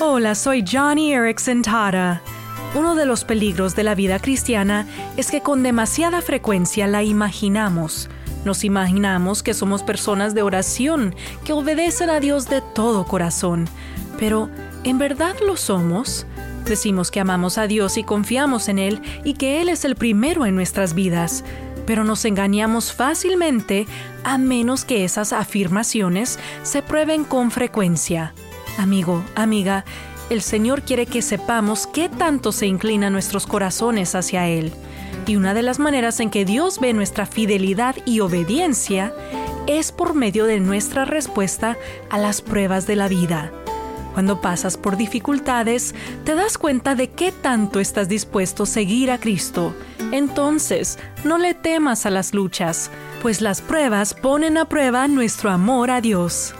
Hola, soy Johnny Erickson Tara. Uno de los peligros de la vida cristiana es que con demasiada frecuencia la imaginamos. Nos imaginamos que somos personas de oración, que obedecen a Dios de todo corazón. Pero, ¿en verdad lo somos? Decimos que amamos a Dios y confiamos en Él y que Él es el primero en nuestras vidas, pero nos engañamos fácilmente a menos que esas afirmaciones se prueben con frecuencia. Amigo, amiga, el Señor quiere que sepamos qué tanto se inclinan nuestros corazones hacia Él. Y una de las maneras en que Dios ve nuestra fidelidad y obediencia es por medio de nuestra respuesta a las pruebas de la vida. Cuando pasas por dificultades, te das cuenta de qué tanto estás dispuesto a seguir a Cristo. Entonces, no le temas a las luchas, pues las pruebas ponen a prueba nuestro amor a Dios.